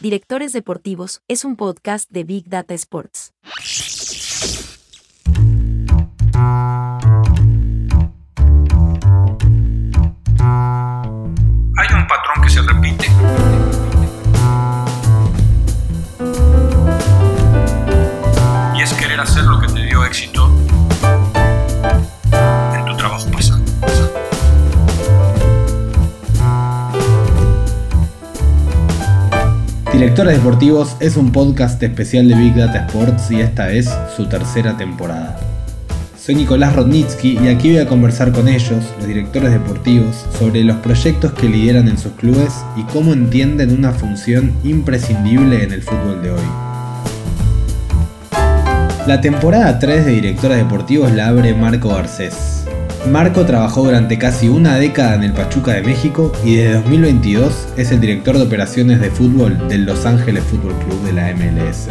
Directores Deportivos es un podcast de Big Data Sports. Hay un patrón que se repite. Directores Deportivos es un podcast especial de Big Data Sports y esta es su tercera temporada. Soy Nicolás Rodnitsky y aquí voy a conversar con ellos, los directores deportivos, sobre los proyectos que lideran en sus clubes y cómo entienden una función imprescindible en el fútbol de hoy. La temporada 3 de Directores Deportivos la abre Marco Garcés, Marco trabajó durante casi una década en el Pachuca de México y desde 2022 es el director de operaciones de fútbol del Los Ángeles Fútbol Club de la MLS.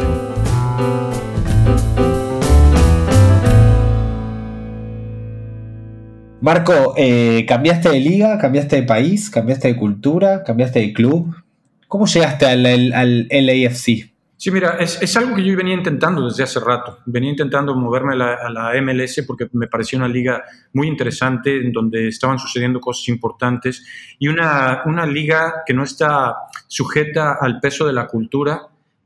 Marco, eh, cambiaste de liga, cambiaste de país, cambiaste de cultura, cambiaste de club. ¿Cómo llegaste al, al LAFC? Sí, mira, es, algo que yo venía intentando desde hace rato. Venía intentando moverme a la, MLS porque me parecía una liga muy interesante en donde estaban sucediendo cosas importantes y una, una liga que no está sujeta al peso de la cultura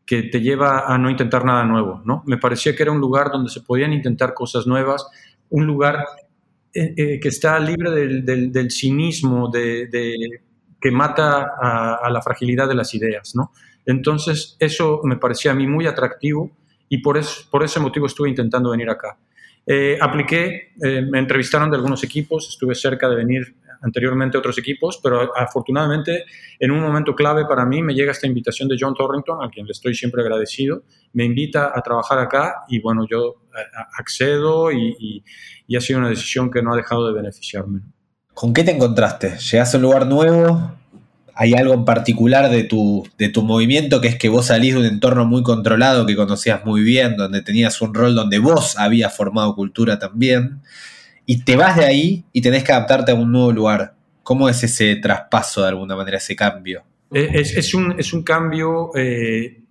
que te lleva a no intentar nada nuevo, ¿no? Me parecía que era un lugar donde se podían intentar cosas nuevas, un lugar eh, eh, que está libre del, cinismo, de, que mata a, a la fragilidad de las ideas, ¿no? Entonces, eso me parecía a mí muy atractivo y por, por ese motivo estuve intentando venir acá. Eh, apliqué, eh, me entrevistaron de algunos equipos, estuve cerca de venir anteriormente a otros equipos, pero afortunadamente en un momento clave para mí me llega esta invitación de John Torrington, a quien le estoy siempre agradecido, me invita a trabajar acá y bueno, yo eh, accedo y, y ha sido una decisión que no ha dejado de beneficiarme. ¿Con qué te encontraste? ¿Llegaste a un lugar nuevo? Hay algo en particular de tu, de tu movimiento que es que vos salís de un entorno muy controlado que conocías muy bien, donde tenías un rol donde vos habías formado cultura también, y te vas de ahí y tenés que adaptarte a un nuevo lugar. ¿Cómo es ese traspaso de alguna manera, ese cambio? Es, un, es un, cambio eh,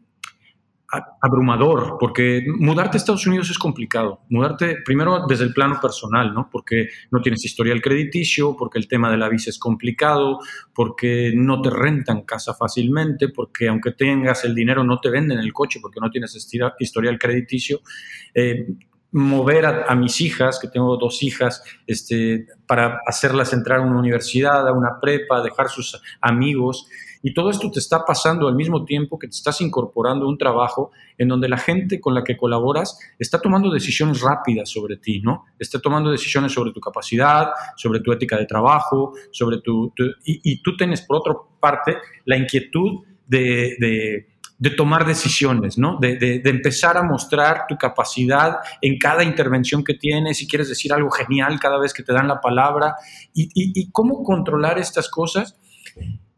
abrumador, porque mudarte a Estados Unidos es complicado. Mudarte primero desde el plano personal, ¿no? Porque no tienes historial crediticio, porque el tema de la visa es complicado, porque no te rentan casa fácilmente, porque aunque tengas el dinero no te venden el coche porque no tienes historial crediticio. Eh, mover a, mis hijas, que tengo dos hijas, este, para hacerlas entrar a una universidad, a una prepa, dejar sus amigos. Y todo esto te está pasando al mismo tiempo que te estás incorporando a un trabajo en donde la gente con la que colaboras está tomando decisiones rápidas sobre ti, ¿no? Está tomando decisiones sobre tu capacidad, sobre tu ética de trabajo, sobre tu... y, tú tienes, por otra parte, la inquietud de, tomar decisiones, ¿no? De, empezar a mostrar tu capacidad en cada intervención que tienes, si quieres decir algo genial cada vez que te dan la palabra, y, y cómo controlar estas cosas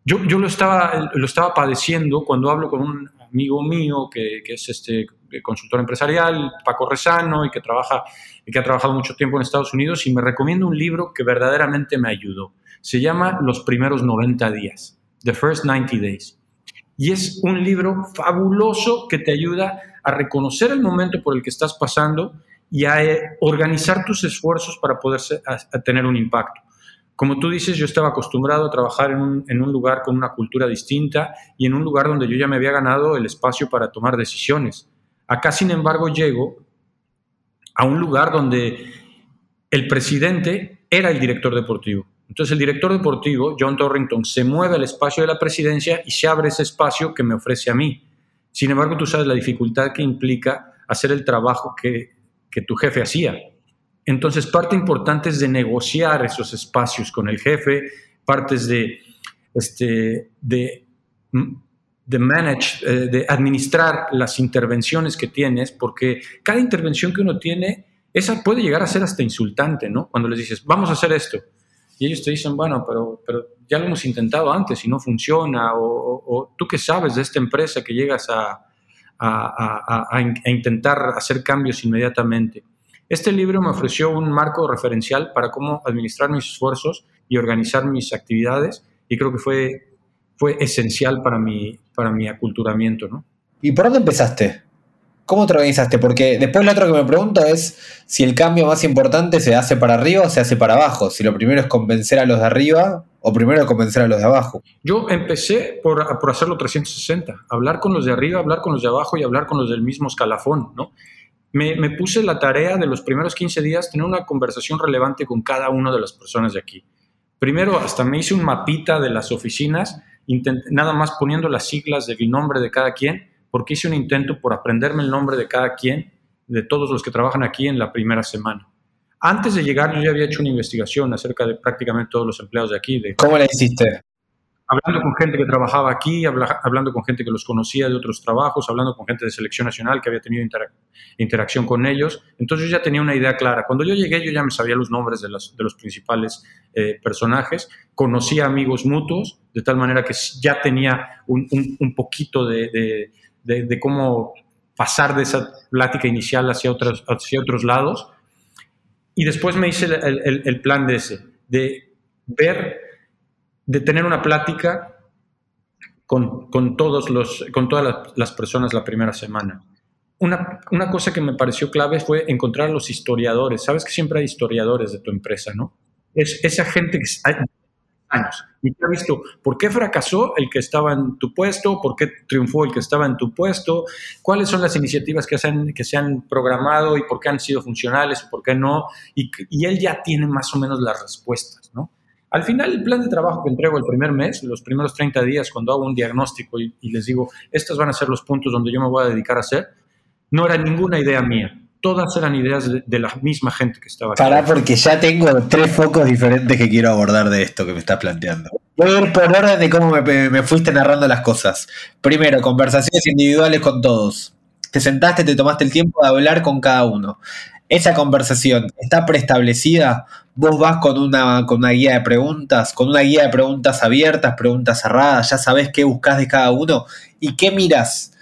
yo, yo lo, estaba, padeciendo cuando hablo con un amigo mío que, que es este consultor empresarial, Paco Rezano, y que, trabaja, y que ha trabajado mucho tiempo en Estados Unidos, y me recomienda un libro que verdaderamente me ayudó. Se llama Los primeros 90 días, The First 90 Days. Y es un libro fabuloso que te ayuda a reconocer el momento por el que estás pasando y a eh, organizar tus esfuerzos para poder tener un impacto. Como tú dices, yo estaba acostumbrado a trabajar en un, lugar con una cultura distinta y en un lugar donde yo ya me había ganado el espacio para tomar decisiones. Acá, sin embargo, llego a un lugar donde el presidente era el director deportivo. Entonces el director deportivo, John Torrington, se mueve al espacio de la presidencia y se abre ese espacio que me ofrece a mí. Sin embargo, tú sabes la dificultad que implica hacer el trabajo que, tu jefe hacía. Entonces, parte importante es de negociar esos espacios con el jefe, partes de, este, de, manage, eh, de administrar las intervenciones que tienes, porque cada intervención que uno tiene, esa puede llegar a ser hasta insultante, ¿no? Cuando les dices, vamos a hacer esto. Y ellos te dicen, bueno, pero, pero ya lo hemos intentado antes y no funciona, o, tú qué sabes de esta empresa que llegas a intentar hacer cambios inmediatamente. Este libro me ofreció un marco referencial para cómo administrar mis esfuerzos y organizar mis actividades y creo que fue fue esencial para mi, para mi aculturamiento, ¿no? ¿Y por dónde empezaste? ¿Cómo te organizaste? Porque después lo otro que me pregunto es si el cambio más importante se hace para arriba o se hace para abajo. Si lo primero es convencer a los de arriba o primero convencer a los de abajo. Yo empecé por, por hacerlo 360, hablar con los de arriba, hablar con los de abajo y hablar con los del mismo escalafón, ¿no? Me, puse la tarea de los primeros 15 días tener una conversación relevante con cada una de las personas de aquí. Primero, hasta me hice un mapita de las oficinas, nada más poniendo las siglas del nombre de cada quien porque hice un intento por aprenderme el nombre de cada quien, de todos los que trabajan aquí en la primera semana. Antes de llegar yo ya había hecho una investigación acerca de prácticamente todos los empleados de aquí. De, ¿Cómo la hiciste? Hablando con gente que trabajaba aquí, hablando con gente que los conocía de otros trabajos, hablando con gente de selección nacional que había tenido interacción con ellos. Entonces yo ya tenía una idea clara. Cuando yo llegué yo ya me sabía los nombres de, los, de los principales eh, personajes, conocía amigos mutuos, de tal manera que ya tenía un, un, un poquito de de, cómo pasar de esa plática inicial hacia otros, hacia otros lados. Y después me hice el, plan de ese, de ver, de tener una plática con, todos los, con todas las, personas la primera semana. Una, una, cosa que me pareció clave fue encontrar los historiadores. Sabes que siempre hay historiadores de tu empresa, ¿no? Es esa gente que años. Y ha visto por qué fracasó el que estaba en tu puesto, por qué triunfó el que estaba en tu puesto, cuáles son las iniciativas que se han, que se han programado y por qué han sido funcionales por qué no. Y, y él ya tiene más o menos las respuestas, ¿no? Al final, el plan de trabajo que entrego el primer mes, los primeros 30 días, cuando hago un diagnóstico y, les digo, estos van a ser los puntos donde yo me voy a dedicar a hacer, no era ninguna idea mía todas eran ideas de, la misma gente que estaba aquí. Para, porque ya tengo tres focos diferentes que quiero abordar de esto que me estás planteando. Voy a ir por orden de cómo me, fuiste narrando las cosas. Primero, conversaciones individuales con todos. Te sentaste, te tomaste el tiempo de hablar con cada uno. Esa conversación está preestablecida. Vos vas con una, con una guía de preguntas, con una guía de preguntas abiertas, preguntas cerradas, ya sabes qué buscas de cada uno y qué miras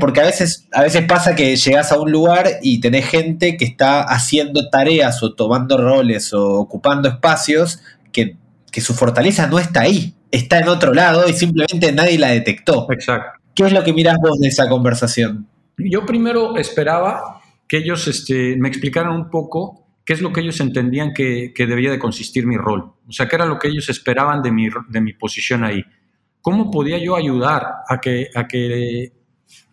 porque a veces, a veces pasa que llegas a un lugar y tenés gente que está haciendo tareas o tomando roles o ocupando espacios que, su fortaleza no está ahí, está en otro lado y simplemente nadie la detectó. Exacto. ¿Qué es lo que mirás vos de esa conversación? Yo primero esperaba que ellos este, me explicaran un poco qué es lo que ellos entendían que, debía de consistir mi rol. O sea, qué era lo que ellos esperaban de mi, de mi posición ahí. ¿Cómo podía yo ayudar a que, a que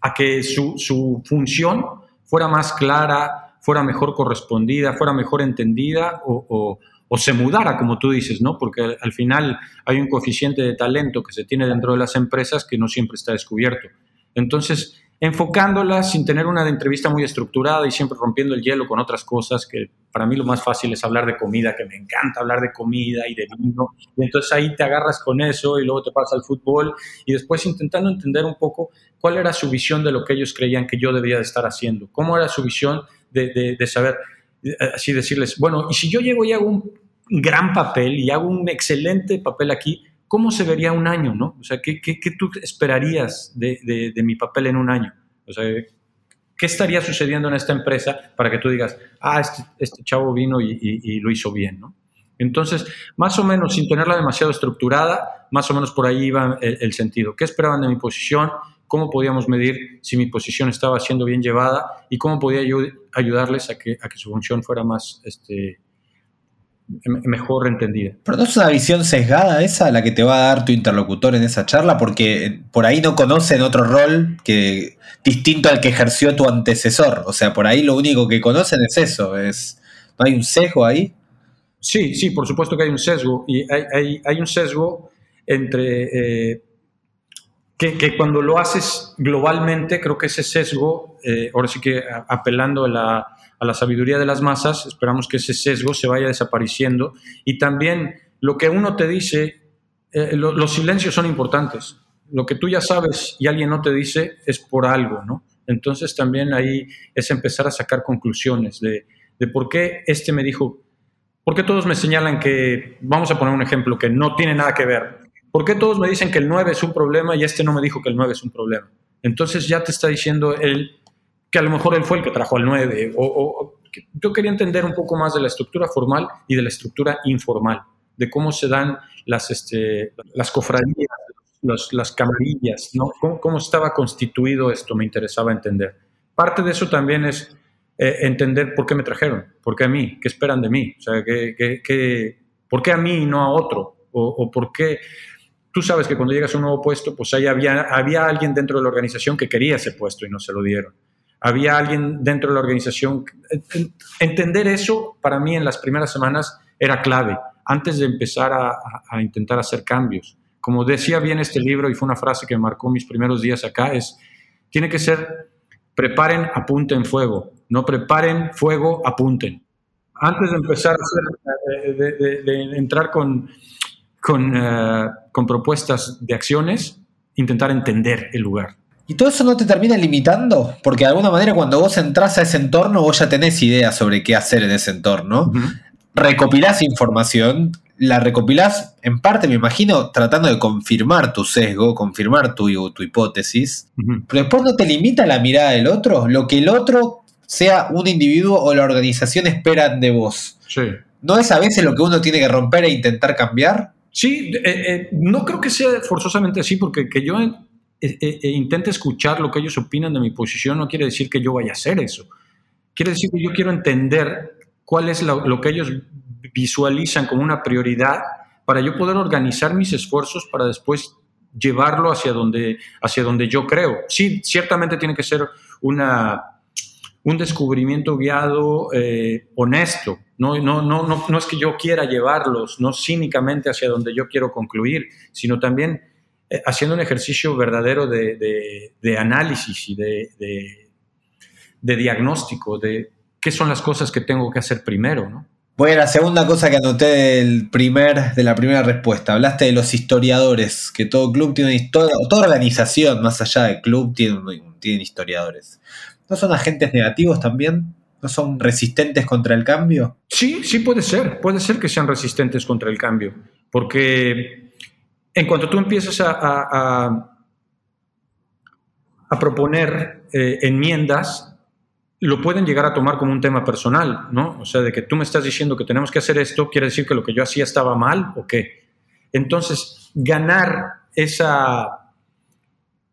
a que su, función fuera más clara, fuera mejor correspondida, fuera mejor entendida o, se mudara, como tú dices, ¿no? Porque al, final hay un coeficiente de talento que se tiene dentro de las empresas que no siempre está descubierto. Entonces, enfocándola sin tener una entrevista muy estructurada y siempre rompiendo el hielo con otras cosas, que para mí lo más fácil es hablar de comida, que me encanta hablar de comida y de vino, y entonces ahí te agarras con eso y luego te pasas al fútbol y después intentando entender un poco cuál era su visión de lo que ellos creían que yo debía de estar haciendo, cómo era su visión de, de, saber, eh, así decirles, bueno, y si yo llego y hago un gran papel y hago un excelente papel aquí, ¿cómo se vería un año, no? O sea, ¿qué, qué, tú esperarías de, de, mi papel en un año? O sea, ¿qué estaría sucediendo en esta empresa para que tú digas, ah, este, este chavo vino y, y, lo hizo bien, ¿no? Entonces, más o menos, sin tenerla demasiado estructurada, más o menos por ahí iba el, sentido. ¿Qué esperaban de mi posición? ¿Cómo podíamos medir si mi posición estaba siendo bien llevada? ¿Y cómo podía ayudarles a que, a que su función fuera más, este, mejor entendida. Pero no es una visión sesgada esa la que te va a dar tu interlocutor en esa charla, porque por ahí no conocen otro rol que distinto al que ejerció tu antecesor. O sea, por ahí lo único que conocen es eso. Es, ¿No hay un sesgo ahí? Sí, sí, por supuesto que hay un sesgo. Y hay, un sesgo entre. Eh, que, cuando lo haces globalmente, creo que ese sesgo, eh, ahora sí que apelando a la a la sabiduría de las masas, esperamos que ese sesgo se vaya desapareciendo y también lo que uno te dice, eh, los silencios son importantes. Lo que tú ya sabes y alguien no te dice es por algo, ¿no? Entonces también ahí es empezar a sacar conclusiones de, de por qué este me dijo, por qué todos me señalan que, vamos a poner un ejemplo que no tiene nada que ver, ¿por qué todos me dicen que el 9 es un problema y este no me dijo que el 9 es un problema? Entonces ya te está diciendo él que a lo mejor él fue el que trajo al 9, o, yo quería entender un poco más de la estructura formal y de la estructura informal, de cómo se dan las, este, las cofradías las camarillas, ¿no? ¿Cómo, estaba constituido esto? Me interesaba entender. Parte de eso también es eh, entender por qué me trajeron, por qué a mí, qué esperan de mí, o sea, que, por qué a mí y no a otro, o, por qué... Tú sabes que cuando llegas a un nuevo puesto, pues ahí había, había alguien dentro de la organización que quería ese puesto y no se lo dieron. Había alguien dentro de la organización. Entender eso para mí en las primeras semanas era clave antes de empezar a, intentar hacer cambios. Como decía bien este libro, y fue una frase que marcó mis primeros días acá, es, tiene que ser, preparen, apunten fuego, no preparen fuego, apunten. Antes de empezar a hacer, de, entrar con, eh, con propuestas de acciones, intentar entender el lugar. ¿Y todo eso no te termina limitando? Porque de alguna manera cuando vos entras a ese entorno, vos ya tenés idea sobre qué hacer en ese entorno recopilás información, la recopilás en parte, me imagino, tratando de confirmar tu sesgo, confirmar tu, tu hipótesis, pero después no te limita la mirada del otro, lo que el otro sea un individuo o la organización esperan de vos. Sí. ¿No es a veces lo que uno tiene que romper e intentar cambiar? Sí, eh, eh, no creo que sea forzosamente así, porque que yo eh, intente escuchar lo que ellos opinan de mi posición no quiere decir que yo vaya a hacer eso. Quiere decir que yo quiero entender cuál es lo, que ellos visualizan como una prioridad para yo poder organizar mis esfuerzos para después llevarlo hacia donde, hacia donde yo creo. Sí, ciertamente tiene que ser una, un descubrimiento guiado, eh, honesto. No, no, no, no, no es que yo quiera llevarlos, no cínicamente hacia donde yo quiero concluir, sino también eh, haciendo un ejercicio verdadero de, de análisis y de, diagnóstico, de qué son las cosas que tengo que hacer primero, ¿no? Bueno, la segunda cosa que anoté del primer, de la primera respuesta, hablaste de los historiadores, que todo club tiene una historia, toda organización más allá del club tiene, tiene historiadores. ¿No son agentes negativos también? ¿No son resistentes contra el cambio? Sí, sí puede ser, puede ser que sean resistentes contra el cambio, porque en cuanto tú empiezas a, proponer eh, enmiendas, lo pueden llegar a tomar como un tema personal, ¿no? O sea, de que tú me estás diciendo que tenemos que hacer esto, quiere decir que lo que yo hacía estaba mal o qué. Entonces, ganar esa,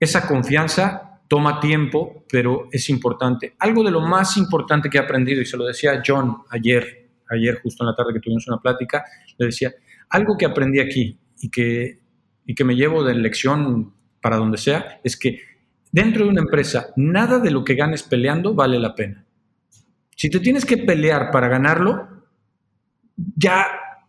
esa confianza toma tiempo, pero es importante. Algo de lo más importante que he aprendido, y se lo decía John ayer, ayer justo en la tarde que tuvimos una plática, le decía, algo que aprendí aquí y que, y que me llevo de lección para donde sea, es que dentro de una empresa, nada de lo que ganes peleando vale la pena. Si te tienes que pelear para ganarlo, ya,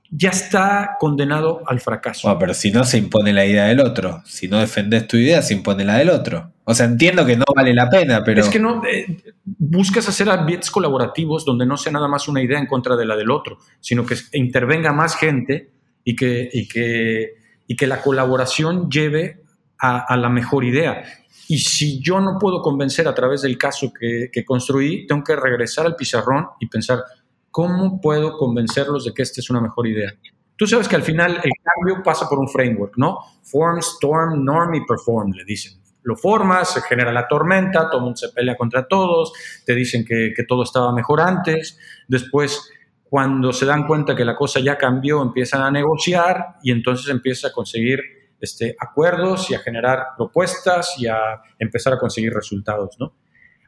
ya está condenado al fracaso. pero si no se impone la idea del otro, si no defendes tu idea, se impone la del otro. O sea, entiendo que no vale la pena, pero... Es que no, eh, buscas hacer ambientes colaborativos donde no sea nada más una idea en contra de la del otro, sino que intervenga más gente y que, y que, y que la colaboración lleve a, a la mejor idea. Y si yo no puedo convencer a través del caso que, construí, tengo que regresar al pizarrón y pensar, ¿cómo puedo convencerlos de que esta es una mejor idea? Tú sabes que al final el cambio pasa por un framework, ¿no? Form, storm, norm y perform, le dicen. Lo formas, se genera la tormenta, todo el mundo se pelea contra todos, te dicen que, que todo estaba mejor antes, después cuando se dan cuenta que la cosa ya cambió, empiezan a negociar y entonces empieza a conseguir este, acuerdos y a generar propuestas y a empezar a conseguir resultados. ¿no?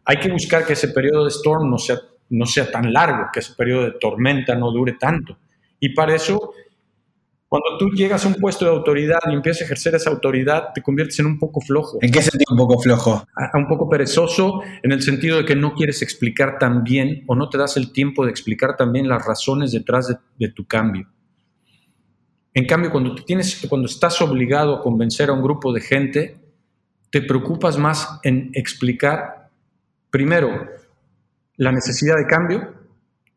Hay que buscar que ese periodo de storm no sea, no sea tan largo, que ese periodo de tormenta no dure tanto. Y para eso, cuando tú llegas a un puesto de autoridad y empiezas a ejercer esa autoridad, te conviertes en un poco flojo. ¿En qué sentido un poco flojo? A, un poco perezoso, en el sentido de que no quieres explicar tan bien o no te das el tiempo de explicar también las razones detrás de tu cambio. En cambio, cuando, tienes, cuando estás obligado a convencer a un grupo de gente, te preocupas más en explicar, primero, la necesidad de cambio,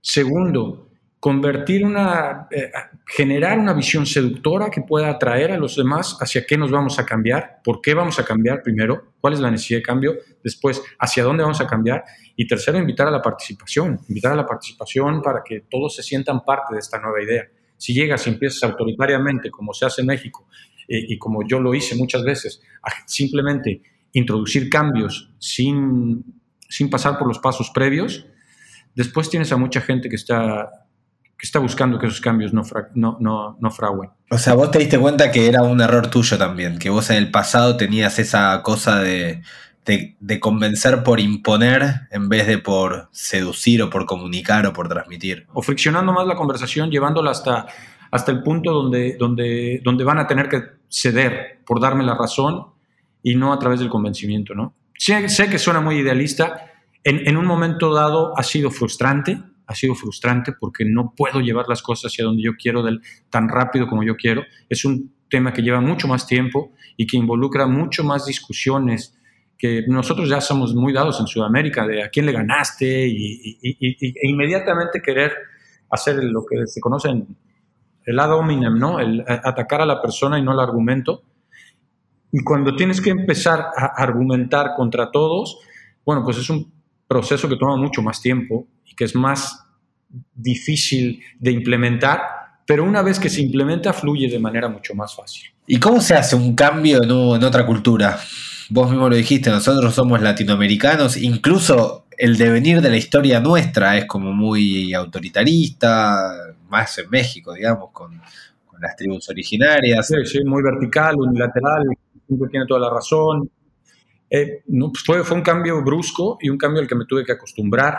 segundo, convertir una, eh, generar una visión seductora que pueda atraer a los demás hacia qué nos vamos a cambiar, por qué vamos a cambiar primero, cuál es la necesidad de cambio, después hacia dónde vamos a cambiar y tercero, invitar a la participación, invitar a la participación para que todos se sientan parte de esta nueva idea. Si llegas y empiezas autoritariamente, como se hace en México, eh, y como yo lo hice muchas veces, a simplemente introducir cambios sin, sin pasar por los pasos previos, después tienes a mucha gente que está, que está buscando que esos cambios no, no, no, no fraguen. O sea, vos te diste cuenta que era un error tuyo también, que vos en el pasado tenías esa cosa de, de, convencer por imponer en vez de por seducir o por comunicar o por transmitir. O friccionando más la conversación, llevándola hasta, hasta el punto donde, donde, donde van a tener que ceder por darme la razón y no a través del convencimiento, ¿no? Sé, sé que suena muy idealista, en, en un momento dado ha sido frustrante, ha sido frustrante porque no puedo llevar las cosas hacia donde yo quiero del, tan rápido como yo quiero. Es un tema que lleva mucho más tiempo y que involucra mucho más discusiones que nosotros ya somos muy dados en Sudamérica de a quién le ganaste y, e inmediatamente querer hacer lo que se conoce el ad hominem, ¿no? El atacar a la persona y no al argumento. Y cuando tienes que empezar a argumentar contra todos, bueno, pues es un proceso que toma mucho más tiempo y que es más difícil de implementar, pero una vez que se implementa fluye de manera mucho más fácil. ¿Y cómo se hace un cambio en, en otra cultura? Vos mismo lo dijiste, nosotros somos latinoamericanos, incluso el devenir de la historia nuestra es como muy autoritarista, más en México, digamos, con, las tribus originarias. Sí, sí, muy vertical, unilateral, tiene toda la razón. Eh, no, pues fue, fue un cambio brusco y un cambio al que me tuve que acostumbrar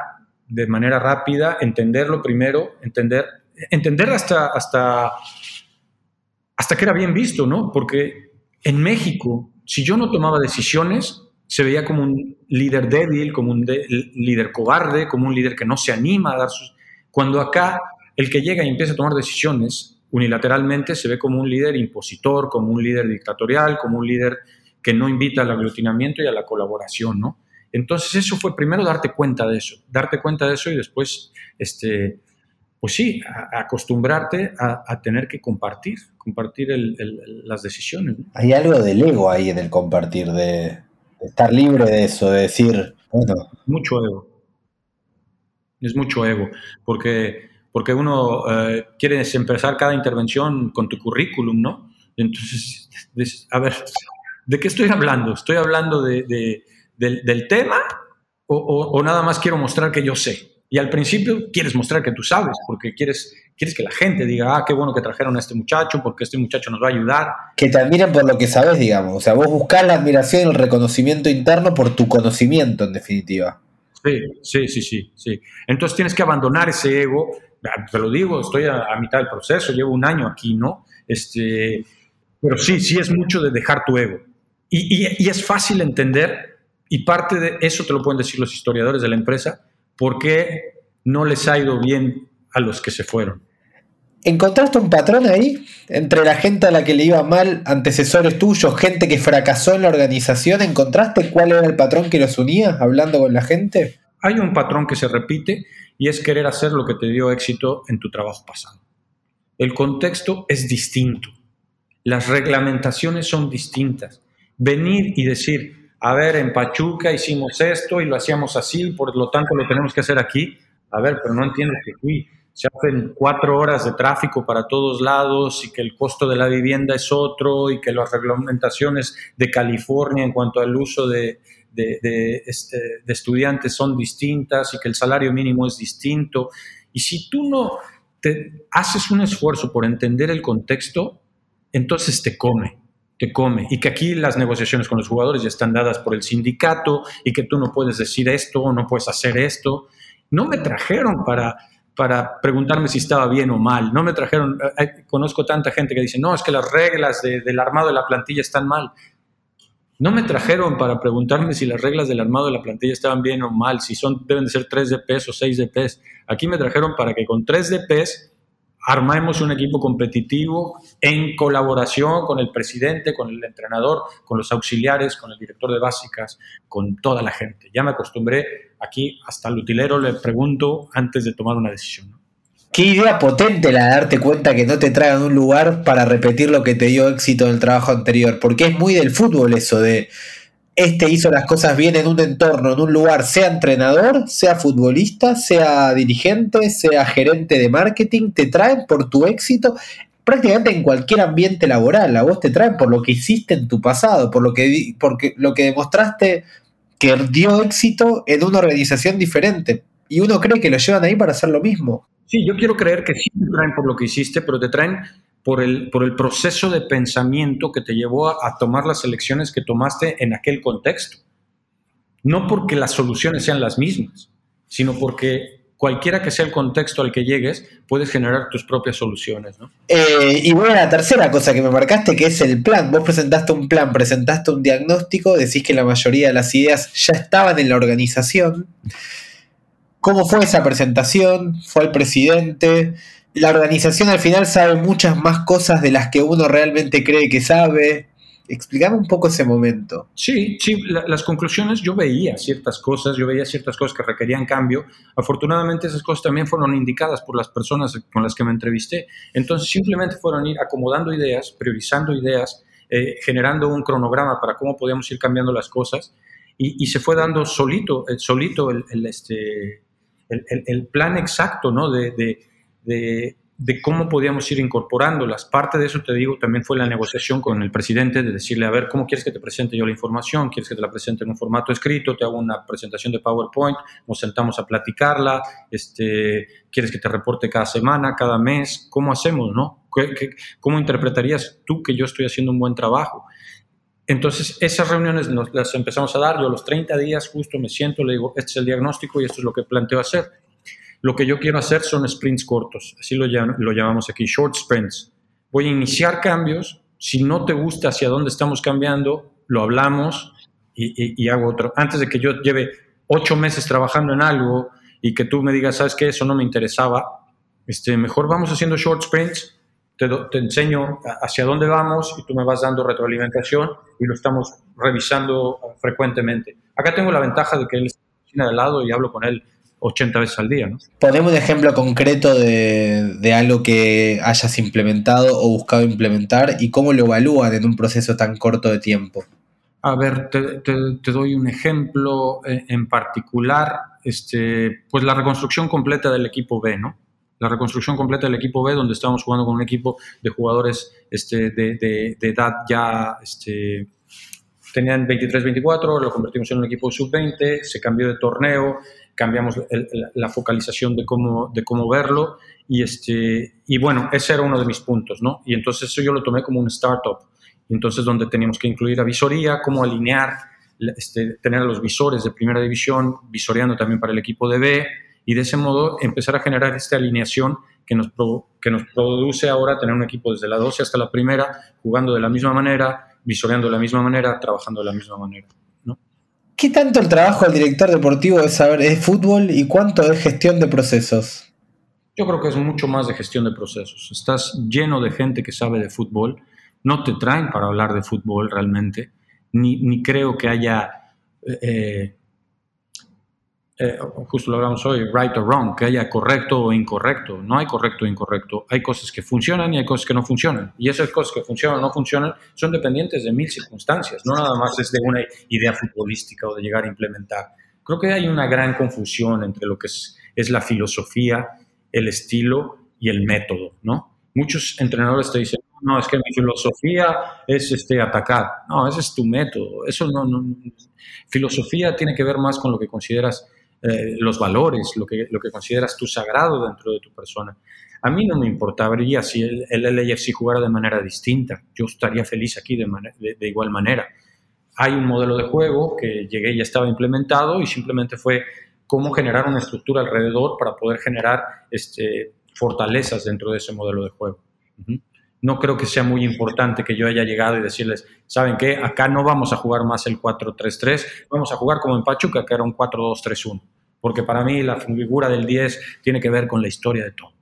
de manera rápida, entenderlo primero, entender, entender hasta, hasta, hasta que era bien visto, ¿no? Porque en México, si yo no tomaba decisiones, se veía como un líder débil, como un líder cobarde, como un líder que no se anima a dar sus... Cuando acá el que llega y empieza a tomar decisiones unilateralmente se ve como un líder impositor, como un líder dictatorial, como un líder que no invita al aglutinamiento y a la colaboración, ¿no? Entonces eso fue primero darte cuenta de eso, darte cuenta de eso y después, este, pues sí, acostumbrarte a, tener que compartir, compartir las decisiones. Hay algo del ego ahí en el compartir, de, estar libre de eso, de decir, bueno. Mucho ego. Es mucho ego, porque, porque uno eh, quiere empezar cada intervención con tu currículum, ¿no? Entonces, a ver, ¿de qué estoy hablando? ¿Estoy hablando de, del, tema o, nada más quiero mostrar que yo sé? Y al principio quieres mostrar que tú sabes, porque quieres, quieres que la gente diga, ah, qué bueno que trajeron a este muchacho, porque este muchacho nos va a ayudar. Que te admiren por lo que sabes, digamos. O sea, vos buscás la admiración y el reconocimiento interno por tu conocimiento, en definitiva. Sí, sí, sí, sí, sí. Entonces tienes que abandonar ese ego. Te lo digo, estoy a, mitad del proceso, llevo un año aquí, ¿no? Este, pero sí, sí es mucho de dejar tu ego. Y, y, y es fácil entender, y parte de eso te lo pueden decir los historiadores de la empresa, ¿Por qué no les ha ido bien a los que se fueron? ¿Encontraste un patrón ahí? Entre la gente a la que le iba mal, antecesores tuyos, gente que fracasó en la organización, ¿encontraste cuál era el patrón que los unía hablando con la gente? Hay un patrón que se repite y es querer hacer lo que te dio éxito en tu trabajo pasado. El contexto es distinto. Las reglamentaciones son distintas. Venir y decir, a ver, en Pachuca hicimos esto y lo hacíamos así, por lo tanto lo tenemos que hacer aquí. A ver, pero no entiendes que aquí se hacen cuatro horas de tráfico para todos lados y que el costo de la vivienda es otro y que las reglamentaciones de California en cuanto al uso de, este, de estudiantes son distintas y que el salario mínimo es distinto. Y si tú no te haces un esfuerzo por entender el contexto, entonces te come que come y que aquí las negociaciones con los jugadores ya están dadas por el sindicato y que tú no puedes decir esto o no puedes hacer esto. No me trajeron para, para preguntarme si estaba bien o mal. No me trajeron, eh, eh, conozco tanta gente que dice, no, es que las reglas del armado de la plantilla están mal. No me trajeron para preguntarme si las reglas del armado de la plantilla estaban bien o mal, si son, deben de ser 3 DPs o 6 DPs. Aquí me trajeron para que con 3 DPs armemos un equipo competitivo en colaboración con el presidente, con el entrenador, con los auxiliares, con el director de básicas, con toda la gente. Ya me acostumbré aquí, hasta el utilero le pregunto antes de tomar una decisión. Qué idea potente la de darte cuenta que no te traigan un lugar para repetir lo que te dio éxito en el trabajo anterior, porque es muy del fútbol eso de este hizo las cosas bien en un entorno, en un lugar, sea entrenador, sea futbolista, sea dirigente, sea gerente de marketing, te traen por tu éxito prácticamente en cualquier ambiente laboral. A vos te traen por lo que hiciste en tu pasado, por lo que, porque, lo que demostraste que dio éxito en una organización diferente. Y uno cree que lo llevan ahí para hacer lo mismo. Sí, yo quiero creer que sí te traen por lo que hiciste, pero te traen por el, por el proceso de pensamiento que te llevó a, a tomar las elecciones que tomaste en aquel contexto. No porque las soluciones sean las mismas, sino porque cualquiera que sea el contexto al que llegues, puedes generar tus propias soluciones. ¿no? Eh, y bueno, la tercera cosa que me marcaste, que es el plan. Vos presentaste un plan, presentaste un diagnóstico, decís que la mayoría de las ideas ya estaban en la organización. ¿Cómo fue esa presentación? ¿Fue el presidente? La organización al final sabe muchas más cosas de las que uno realmente cree que sabe. Explícame un poco ese momento. Sí, sí, la, las conclusiones, yo veía ciertas cosas, yo veía ciertas cosas que requerían cambio. Afortunadamente esas cosas también fueron indicadas por las personas con las que me entrevisté. Entonces simplemente fueron ir acomodando ideas, priorizando ideas, eh, generando un cronograma para cómo podíamos ir cambiando las cosas y, se fue dando solito, el, solito el, el este, el, el, plan exacto ¿no? de, de, de cómo podíamos ir incorporándolas. Parte de eso, te digo, también fue la negociación con el presidente de decirle, a ver, ¿cómo quieres que te presente yo la información? ¿Quieres que te la presente en un formato escrito? ¿Te hago una presentación de PowerPoint? ¿Nos sentamos a platicarla? Este, ¿Quieres que te reporte cada semana, cada mes? ¿Cómo hacemos, no? ¿Cómo interpretarías tú que yo estoy haciendo un buen trabajo? Entonces, esas reuniones nos las empezamos a dar. Yo a los 30 días justo me siento, le digo, este es el diagnóstico y esto es lo que planteo hacer lo que yo quiero hacer son sprints cortos, así lo, llamamos aquí, short sprints. Voy a iniciar cambios, si no te gusta hacia dónde estamos cambiando, lo hablamos y, hago otro. Antes de que yo lleve ocho meses trabajando en algo y que tú me digas, ¿sabes qué? Eso no me interesaba. Este, mejor vamos haciendo short sprints, te, te enseño hacia dónde vamos y tú me vas dando retroalimentación y lo estamos revisando frecuentemente. Acá tengo la ventaja de que él está al lado y hablo con él 80 veces al día. ¿no? Ponemos un ejemplo concreto de, de, algo que hayas implementado o buscado implementar y cómo lo evalúan en un proceso tan corto de tiempo. A ver, te, te, te doy un ejemplo en particular, este, pues la reconstrucción completa del equipo B, ¿no? La reconstrucción completa del equipo B, donde estábamos jugando con un equipo de jugadores este, de, de, de edad ya este, tenían 23-24, lo convertimos en un equipo sub-20, se cambió de torneo, cambiamos la focalización de cómo, de cómo verlo y, este, y bueno, ese era uno de mis puntos, ¿no? Y entonces eso yo lo tomé como un startup, entonces donde teníamos que incluir a visoría, cómo alinear, este, tener los visores de primera división, visoreando también para el equipo de B, y de ese modo empezar a generar esta alineación que nos, que nos produce ahora tener un equipo desde la 12 hasta la primera, jugando de la misma manera, visoreando de la misma manera, trabajando de la misma manera. ¿Qué tanto el trabajo del director deportivo es saber es fútbol y cuánto es gestión de procesos? Yo creo que es mucho más de gestión de procesos. Estás lleno de gente que sabe de fútbol, no te traen para hablar de fútbol realmente, ni, ni creo que haya, eh, eh, justo lo hablamos hoy, right or wrong, que haya correcto o incorrecto. No hay correcto o incorrecto. Hay cosas que funcionan y hay cosas que no funcionan. Y esas cosas que funcionan o no funcionan son dependientes de mil circunstancias. No nada más es de una idea futbolística o de llegar a implementar. Creo que hay una gran confusión entre lo que es, la filosofía, el estilo y el método, ¿no? Muchos entrenadores te dicen, no, es que mi filosofía es este, atacar. No, ese es tu método. Eso no. Filosofía tiene que ver más con lo que consideras eh, los valores, lo que, lo que consideras tu sagrado dentro de tu persona. A mí no me importaría si el, el LAFC jugara de manera distinta. Yo estaría feliz aquí de, de, de igual manera. Hay un modelo de juego que llegué y ya estaba implementado y simplemente fue cómo generar una estructura alrededor para poder generar este, fortalezas dentro de ese modelo de juego. No creo que sea muy importante que yo haya llegado y decirles, ¿saben qué? Acá no vamos a jugar más el 4-3-3, vamos a jugar como en Pachuca, que era un 4-2-3-1. Porque para mí la figura del 10 tiene que ver con la historia de todo.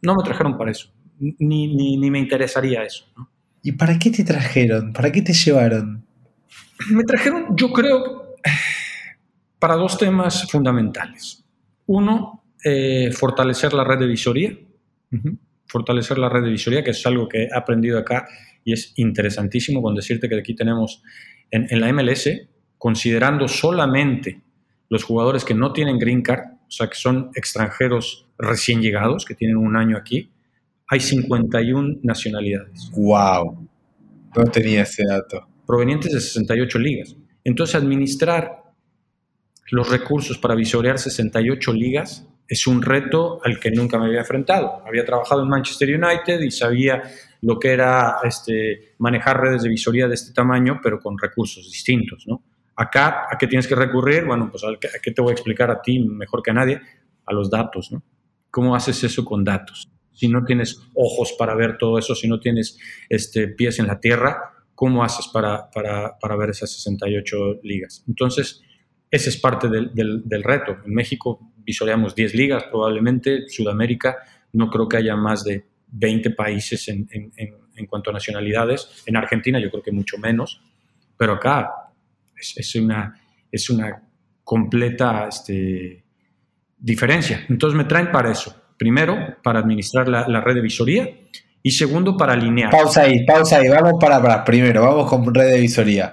No me trajeron para eso, ni, ni, ni me interesaría eso. ¿no? ¿Y para qué te trajeron? ¿Para qué te llevaron? Me trajeron, yo creo, para dos temas fundamentales. Uno, eh, fortalecer la red de visoría. Uh -huh. Fortalecer la red de visoría, que es algo que he aprendido acá y es interesantísimo con decirte que aquí tenemos en, en la MLS, considerando solamente los jugadores que no tienen green card, o sea, que son extranjeros recién llegados, que tienen un año aquí, hay 51 nacionalidades. ¡Wow! No tenía ese dato. Provenientes de 68 ligas. Entonces, administrar los recursos para visorear 68 ligas es un reto al que nunca me había enfrentado. Había trabajado en Manchester United y sabía lo que era este, manejar redes de visoría de este tamaño, pero con recursos distintos. ¿no? Acá, ¿a qué tienes que recurrir? Bueno, pues ¿a qué te voy a explicar a ti mejor que a nadie? A los datos. ¿no? ¿Cómo haces eso con datos? Si no tienes ojos para ver todo eso, si no tienes este, pies en la tierra, ¿cómo haces para, para, para ver esas 68 ligas? Entonces, ese es parte del, del, reto. En México visoreamos 10 ligas probablemente, Sudamérica no creo que haya más de 20 países en, en, en, cuanto a nacionalidades, en Argentina yo creo que mucho menos, pero acá es, es una, es una completa este, diferencia. Entonces me traen para eso. Primero, para administrar la, la red de visoría y segundo, para alinear. Pausa ahí, pausa ahí. Vamos para atrás. Primero, vamos con red de visoría.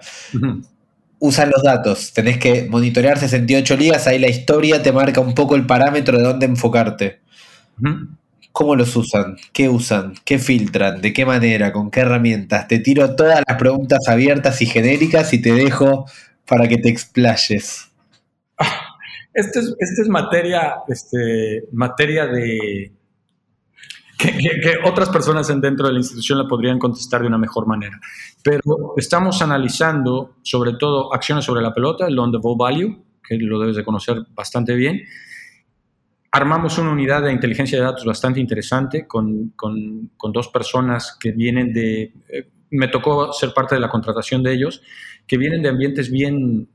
Usan los datos. Tenés que monitorear 68 ligas. Ahí la historia te marca un poco el parámetro de dónde enfocarte. ¿Cómo los usan? ¿Qué usan? ¿Qué filtran? ¿De qué manera? ¿Con qué herramientas? Te tiro todas las preguntas abiertas y genéricas y te dejo para que te explayes. Esta es, este es materia, este, materia de, que, otras personas dentro de la institución la podrían contestar de una mejor manera. Pero estamos analizando sobre todo acciones sobre la pelota, el on the ball value, que lo debes de conocer bastante bien. Armamos una unidad de inteligencia de datos bastante interesante con, con, dos personas que vienen de, eh, me tocó ser parte de la contratación de ellos, que vienen de ambientes bien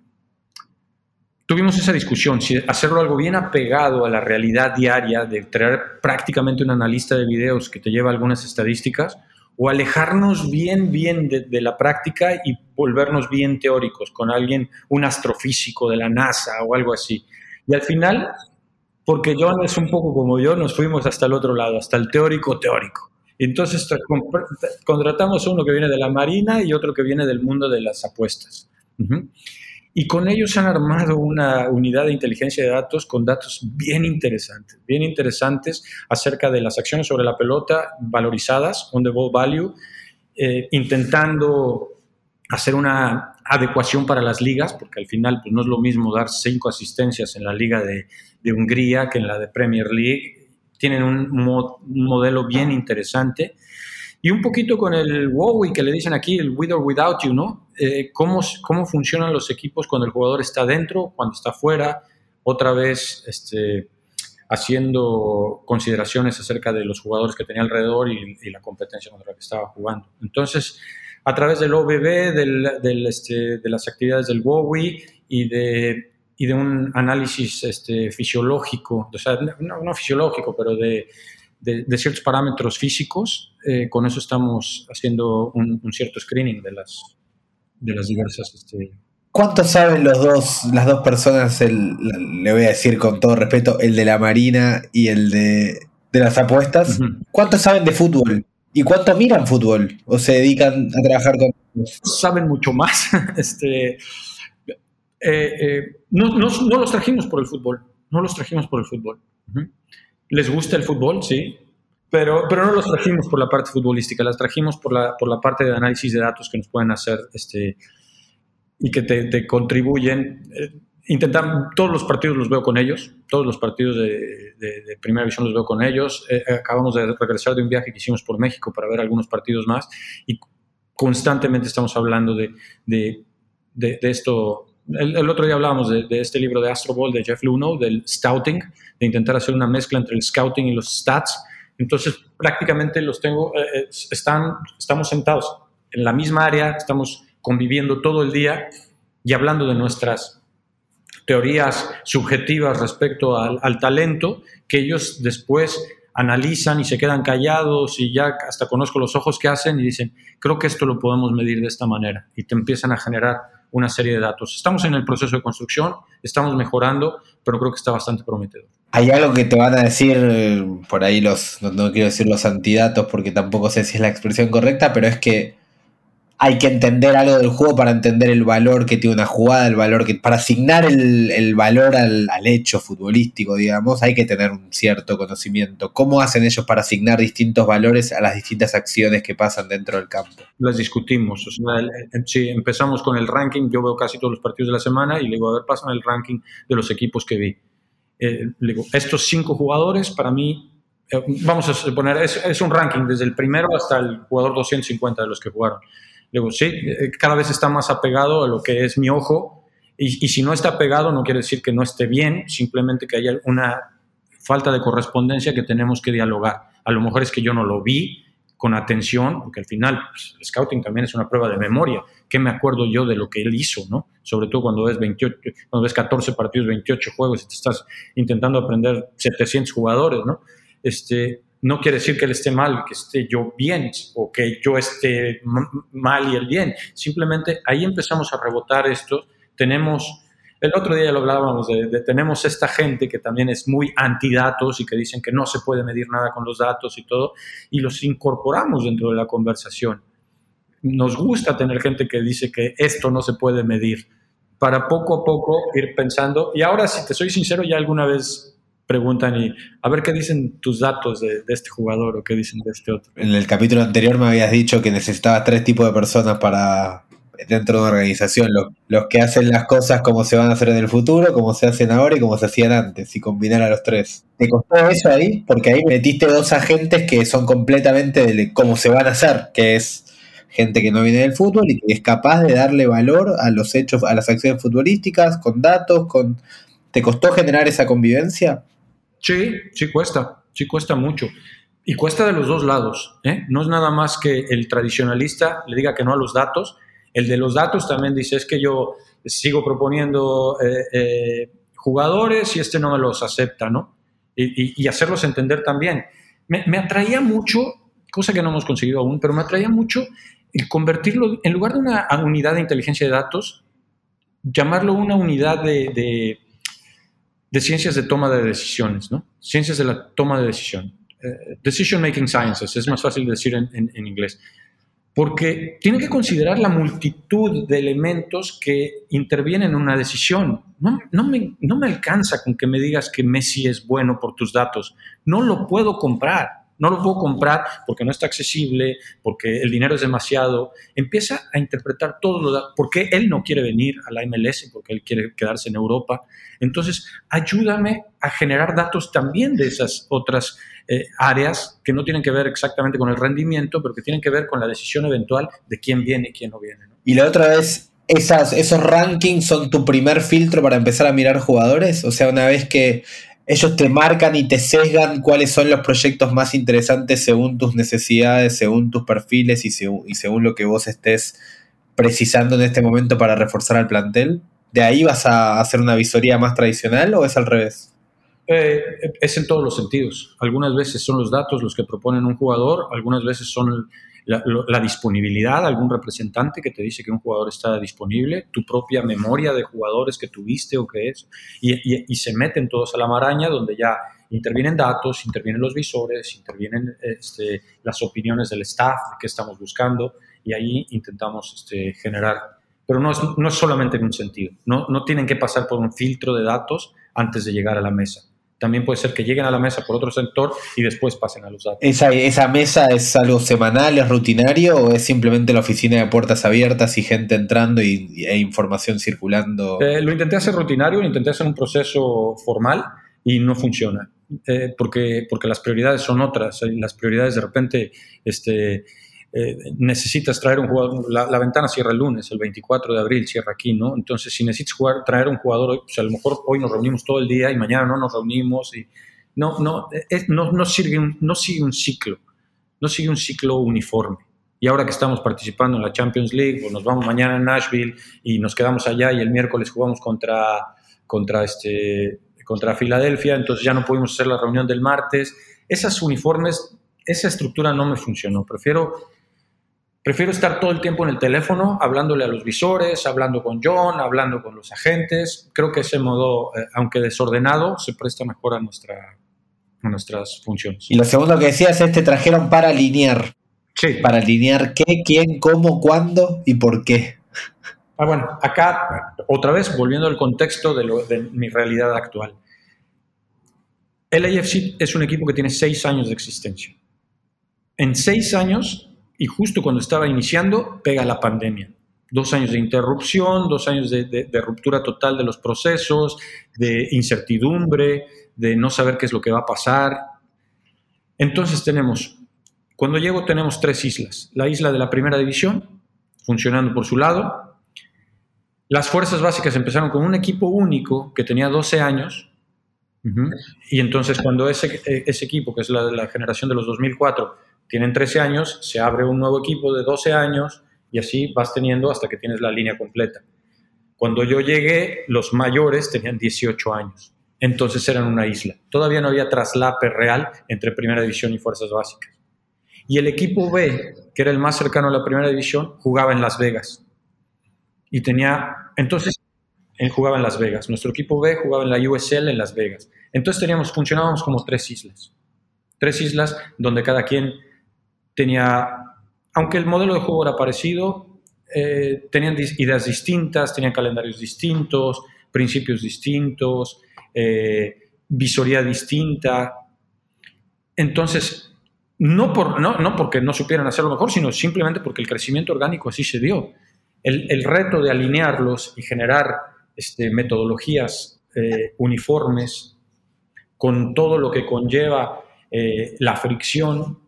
tuvimos esa discusión, si hacerlo algo bien apegado a la realidad diaria, de traer prácticamente un analista de videos que te lleva algunas estadísticas, o alejarnos bien, bien de, la práctica y volvernos bien teóricos con alguien, un astrofísico de la NASA o algo así. Y al final, porque John es un poco como yo, nos fuimos hasta el otro lado, hasta el teórico teórico. Entonces contratamos uno que viene de la Marina y otro que viene del mundo de las apuestas. Y con ellos han armado una unidad de inteligencia de datos con datos bien interesantes, bien interesantes acerca de las acciones sobre la pelota valorizadas, on the ball value, eh, intentando hacer una adecuación para las ligas, porque al final pues, no es lo mismo dar cinco asistencias en la liga de, de Hungría que en la de Premier League. Tienen un, un modelo bien interesante y un poquito con el WoW que le dicen aquí, el with or without you, ¿no? Eh, ¿cómo, ¿Cómo funcionan los equipos cuando el jugador está dentro, cuando está fuera? Otra vez este, haciendo consideraciones acerca de los jugadores que tenía alrededor y, la competencia contra la que estaba jugando. Entonces, a través del OBB, del, del, este, de las actividades del WOWI y de, y de un análisis este, fisiológico, o sea, no, no fisiológico, pero de de, ciertos parámetros físicos, eh, con eso estamos haciendo un, cierto screening de las, de las diversas... Este... ¿Cuánto saben los dos, las dos personas, el, le voy a decir con todo respeto, el de la Marina y el de, de las apuestas? ¿Cuánto saben de fútbol? ¿Y cuánto miran fútbol? ¿O se dedican a trabajar con Saben mucho más. este, eh, eh, no, no, no, los trajimos por el fútbol. No los trajimos por el fútbol les gusta el fútbol, sí, pero, pero no los trajimos por la parte futbolística, las trajimos por la, por la parte de análisis de datos que nos pueden hacer este, y que te, contribuyen. Eh, intentar, todos los partidos los veo con ellos, todos los partidos de, primera división los veo con ellos. Eh, acabamos de regresar de un viaje que hicimos por México para ver algunos partidos más y constantemente estamos hablando de, de esto el, otro día hablábamos de, este libro de Astro Ball de Jeff Luno, del scouting, de intentar hacer una mezcla entre el scouting y los stats. Entonces, prácticamente los tengo, eh, eh, están, estamos sentados en la misma área, estamos conviviendo todo el día y hablando de nuestras teorías subjetivas respecto al, al talento, que ellos después analizan y se quedan callados y ya hasta conozco los ojos que hacen y dicen, creo que esto lo podemos medir de esta manera y te empiezan a generar una serie de datos. Estamos en el proceso de construcción, estamos mejorando, pero creo que está bastante prometedor. Hay algo que te van a decir, por ahí los, no, quiero decir los antidatos porque tampoco sé si es la expresión correcta, pero es que hay que entender algo del juego para entender el valor que tiene una jugada, el valor que. Para asignar el, valor al, hecho futbolístico, digamos, hay que tener un cierto conocimiento. ¿Cómo hacen ellos para asignar distintos valores a las distintas acciones que pasan dentro del campo? Las discutimos. Si empezamos con el ranking, yo veo casi todos los partidos de la semana y le digo, a ver, pasan el ranking de los equipos que vi. Eh, digo, estos cinco jugadores para mí eh, vamos a poner, es, es, un ranking desde el primero hasta el jugador 250 de los que jugaron. Luego, sí, eh, cada vez está más apegado a lo que es mi ojo y, y, si no está pegado no quiere decir que no esté bien, simplemente que haya una falta de correspondencia que tenemos que dialogar. A lo mejor es que yo no lo vi con atención, porque al final pues, el scouting también es una prueba de memoria. ¿Qué me acuerdo yo de lo que él hizo? ¿no? Sobre todo cuando ves, 28, cuando ves 14 partidos, 28 juegos y te estás intentando aprender 700 jugadores. ¿no? Este, no quiere decir que él esté mal, que esté yo bien o que yo esté mal y él bien. Simplemente ahí empezamos a rebotar esto. Tenemos, el otro día lo hablábamos de, tenemos esta gente que también es muy antidatos y que dicen que no se puede medir nada con los datos y todo, y los incorporamos dentro de la conversación. Nos gusta tener gente que dice que esto no se puede medir para poco a poco ir pensando. Y ahora, si te soy sincero, ya alguna vez preguntan y a ver qué dicen tus datos de, este jugador o qué dicen de este otro. En el capítulo anterior me habías dicho que necesitabas tres tipos de personas para dentro de una organización, los, que hacen las cosas como se van a hacer en el futuro, como se hacen ahora y como se hacían antes, y combinar a los tres. ¿Te costó eso ahí? Porque ahí metiste dos agentes que son completamente de cómo se van a hacer, que es gente que no viene del fútbol y que es capaz de darle valor a los hechos, a las acciones futbolísticas, con datos, con... ¿Te costó generar esa convivencia? Sí, sí cuesta, sí cuesta mucho. Y cuesta de los dos lados. ¿eh? No es nada más que el tradicionalista le diga que no a los datos. El de los datos también dice, es que yo sigo proponiendo eh, eh, jugadores y este no me los acepta, ¿no? Y, hacerlos entender también. Me, atraía mucho, cosa que no hemos conseguido aún, pero me atraía mucho el convertirlo, en lugar de una unidad de inteligencia de datos, llamarlo una unidad de ciencias de toma de decisiones, ¿no? Ciencias de la toma de decisión. Eh, decision Making Sciences, es más fácil decir en, en, inglés. Porque tienen que considerar la multitud de elementos que intervienen en una decisión. No, no, me, no me alcanza con que me digas que Messi es bueno por tus datos. No lo puedo comprar no lo puedo comprar porque no está accesible, porque el dinero es demasiado. Empieza a interpretar todo lo por qué él no quiere venir a la MLS, porque él quiere quedarse en Europa. Entonces, ayúdame a generar datos también de esas otras eh, áreas que no tienen que ver exactamente con el rendimiento, pero que tienen que ver con la decisión eventual de quién viene y quién no viene. Y la otra vez, esos rankings son tu primer filtro para empezar a mirar jugadores. O sea, una vez que ellos te marcan y te sesgan cuáles son los proyectos más interesantes según tus necesidades, según tus perfiles y, según, lo que vos estés precisando en este momento para reforzar al plantel? ¿De ahí vas a hacer una visoría más tradicional o es al revés? Eh, es en todos los sentidos. Algunas veces son los datos los que proponen un jugador, algunas veces son la, disponibilidad, algún representante que te dice que un jugador está disponible, tu propia memoria de jugadores que tuviste o que es, y, se meten todos a la maraña donde ya intervienen datos, intervienen los visores, intervienen este, las opiniones del staff que estamos buscando y ahí intentamos este, generar. Pero no es, no es solamente en un sentido, no, no tienen que pasar por un filtro de datos antes de llegar a la mesa también puede ser que lleguen a la mesa por otro sector y después pasen a los datos. ¿Esa, esa mesa es algo semanal, es rutinario o es simplemente la oficina de puertas abiertas y gente entrando y, e información circulando? Eh, lo intenté hacer rutinario, lo intenté hacer un proceso formal y no funciona. Eh, porque, porque las prioridades son otras. Las prioridades de repente este, eh, necesitas traer un jugador, la, ventana cierra el lunes, el 24 de abril cierra aquí, ¿no? Entonces, si necesitas jugar, traer un jugador hoy, pues a lo mejor hoy nos reunimos todo el día y mañana no nos reunimos y no, no, no, no, sigue un, no sigue un ciclo, no sigue un ciclo uniforme. Y ahora que estamos participando en la Champions League, pues nos vamos mañana a Nashville y nos quedamos allá y el miércoles jugamos contra, contra, este, contra Filadelfia, entonces ya no pudimos hacer la reunión del martes. Esas uniformes, esa estructura no me funcionó. Prefiero Prefiero estar todo el tiempo en el teléfono, hablándole a los visores, hablando con John, hablando con los agentes. Creo que ese modo, eh, aunque desordenado, se presta mejor a, nuestra, a nuestras funciones. Y lo segundo que decías es te trajeron para alinear. Sí. Para alinear qué, quién, cómo, cuándo y por qué. Ah, bueno, acá, otra vez, volviendo al contexto de, lo, de mi realidad actual. El AFC es un equipo que tiene seis años de existencia. En seis años, y justo cuando estaba iniciando, pega la pandemia. Dos años de interrupción, dos años de, ruptura total de los procesos, de incertidumbre, de no saber qué es lo que va a pasar. Entonces tenemos, cuando llego tenemos tres islas. La isla de la primera división, funcionando por su lado. Las fuerzas básicas empezaron con un equipo único que tenía 12 años. Y entonces cuando ese, ese equipo, que es la generación de los 2004, tienen 13 años, se abre un nuevo equipo de 12 años y así vas teniendo hasta que tienes la línea completa. Cuando yo llegué, los mayores tenían 18 años. Entonces eran una isla. Todavía no había traslape real entre primera división y fuerzas básicas. Y el equipo B, que era el más cercano a la primera división, jugaba en Las Vegas. Y tenía, entonces, él jugaba en Las Vegas. Nuestro equipo B jugaba en la USL en Las Vegas. Entonces teníamos, funcionábamos como tres islas. Tres islas donde cada quien tenía, aunque el modelo de juego era parecido, eh, tenían ideas distintas, tenían calendarios distintos, principios distintos, eh, visoría distinta. Entonces, no, por, no, no porque no supieran hacerlo mejor, sino simplemente porque el crecimiento orgánico así se dio. El, el reto de alinearlos y generar este, metodologías eh, uniformes con todo lo que conlleva la fricción,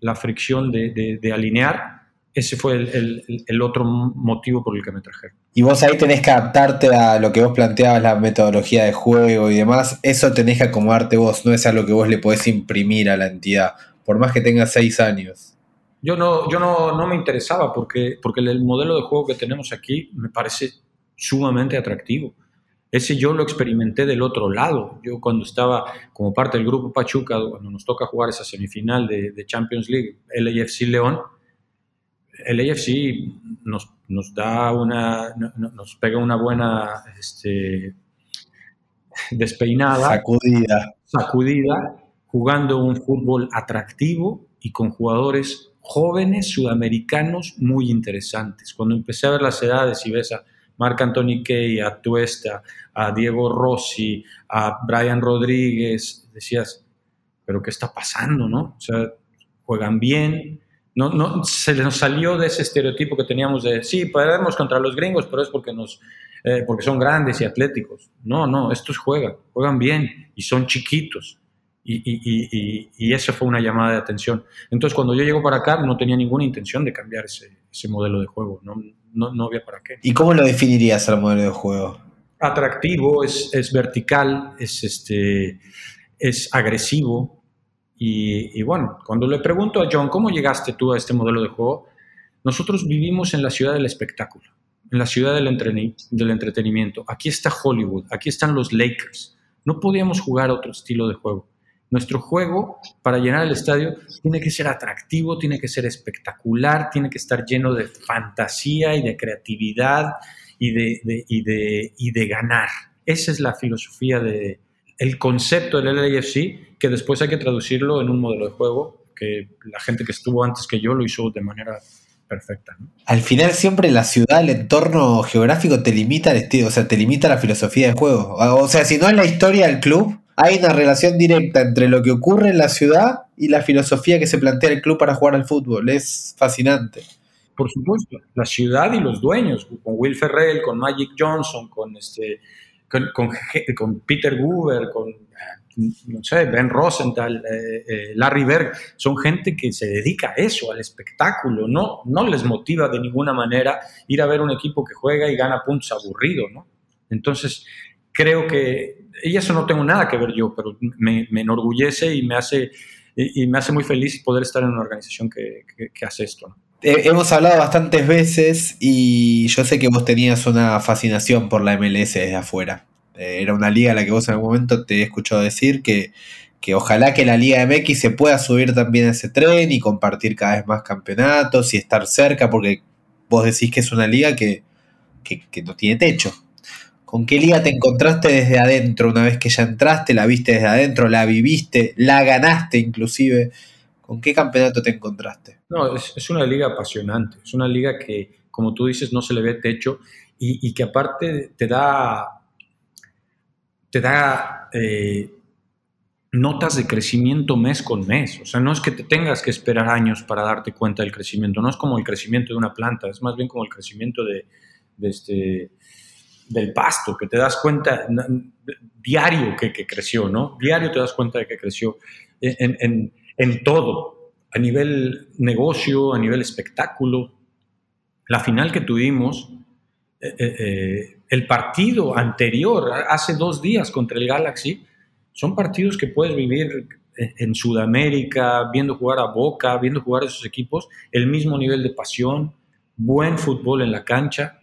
la fricción de, de, de alinear, ese fue el, el, el, otro motivo por el que me trajeron. Y vos ahí tenés que adaptarte a lo que vos planteabas, la metodología de juego y demás. Eso tenés que acomodarte vos, no es algo que vos le podés imprimir a la entidad, por más que tengas seis años. Yo no, yo no, no me interesaba porque, porque el modelo de juego que tenemos aquí me parece sumamente atractivo. Ese yo lo experimenté del otro lado. Yo cuando estaba como parte del grupo Pachuca, cuando nos toca jugar esa semifinal de, de Champions League, LAFC León, el AFC nos, nos da una, nos pega una buena este, despeinada, sacudida. sacudida, jugando un fútbol atractivo y con jugadores jóvenes sudamericanos muy interesantes. Cuando empecé a ver las edades y ves a Marc Anthony Kay, a Tuesta, a Diego Rossi, a Brian Rodríguez, decías, pero ¿qué está pasando? ¿no? O sea, juegan bien, no, no, se nos salió de ese estereotipo que teníamos de, sí, perdemos contra los gringos, pero es porque, nos, eh, porque son grandes y atléticos. No, no, estos juegan, juegan bien y son chiquitos. Y, y, y, y, eso fue una llamada de atención. Entonces, cuando yo llego para acá, no tenía ninguna intención de cambiar ese, ese modelo de juego. No, no, no, había para qué. ¿Y cómo lo definirías el modelo de juego? Atractivo, es, es vertical, es, este, es agresivo, y, y, bueno, cuando le pregunto a John, ¿cómo llegaste tú a este modelo de juego? Nosotros vivimos en la ciudad del espectáculo, en la ciudad del, del entretenimiento. Aquí está Hollywood, aquí están los Lakers. No podíamos jugar otro estilo de juego. Nuestro juego, para llenar el estadio, tiene que ser atractivo, tiene que ser espectacular, tiene que estar lleno de fantasía y de creatividad y de, y de, y de ganar. Esa es la filosofía de, concepto del LAFC, que después hay que traducirlo en un modelo de juego, que la gente que estuvo antes que yo lo hizo de manera perfecta. Al final siempre la ciudad, el entorno geográfico te limita el estilo, o sea, te limita la filosofía de juego. O sea, si no es la historia del club, hay una relación directa entre lo que ocurre en la ciudad y la filosofía que se plantea el club para jugar al fútbol. Es fascinante. Por supuesto, la ciudad y los dueños, con Will Ferrell, con Magic Johnson, con este con, Peter Guber, con no sé, Ben Rosenthal, eh, eh, Larry Berg, son gente que se dedica a eso, al espectáculo, no, no les motiva de ninguna manera ir a ver un equipo que juega y gana puntos aburrido, ¿no? Entonces, creo que, y eso no tengo nada que ver yo, pero me, enorgullece y me, hace, y, me hace muy feliz poder estar en una organización que, hace esto, ¿no? Hemos hablado bastantes veces y yo sé que vos tenías una fascinación por la MLS desde afuera. Era una liga a la que vos en algún momento te he escuchado decir que, que ojalá que la Liga MX se pueda subir también a ese tren y compartir cada vez más campeonatos y estar cerca, porque vos decís que es una liga que, que no tiene techo. ¿Con qué liga te encontraste desde adentro una vez que ya entraste, la viste desde adentro, la viviste, la ganaste inclusive? ¿Con qué campeonato te encontraste? No, es, una liga apasionante, es una liga que, como tú dices, no se le ve techo y, que aparte te da, te da eh, notas de crecimiento mes con mes. O sea, no es que te tengas que esperar años para darte cuenta del crecimiento, no es como el crecimiento de una planta, es más bien como el crecimiento de, este, del pasto, que te das cuenta diario que, creció, ¿no? Diario te das cuenta de que creció en, en todo a nivel negocio, a nivel espectáculo. La final que tuvimos, eh, eh, eh, el partido anterior, hace dos días contra el Galaxy, son partidos que puedes vivir en Sudamérica, viendo jugar a Boca, viendo jugar a esos equipos, el mismo nivel de pasión, buen fútbol en la cancha,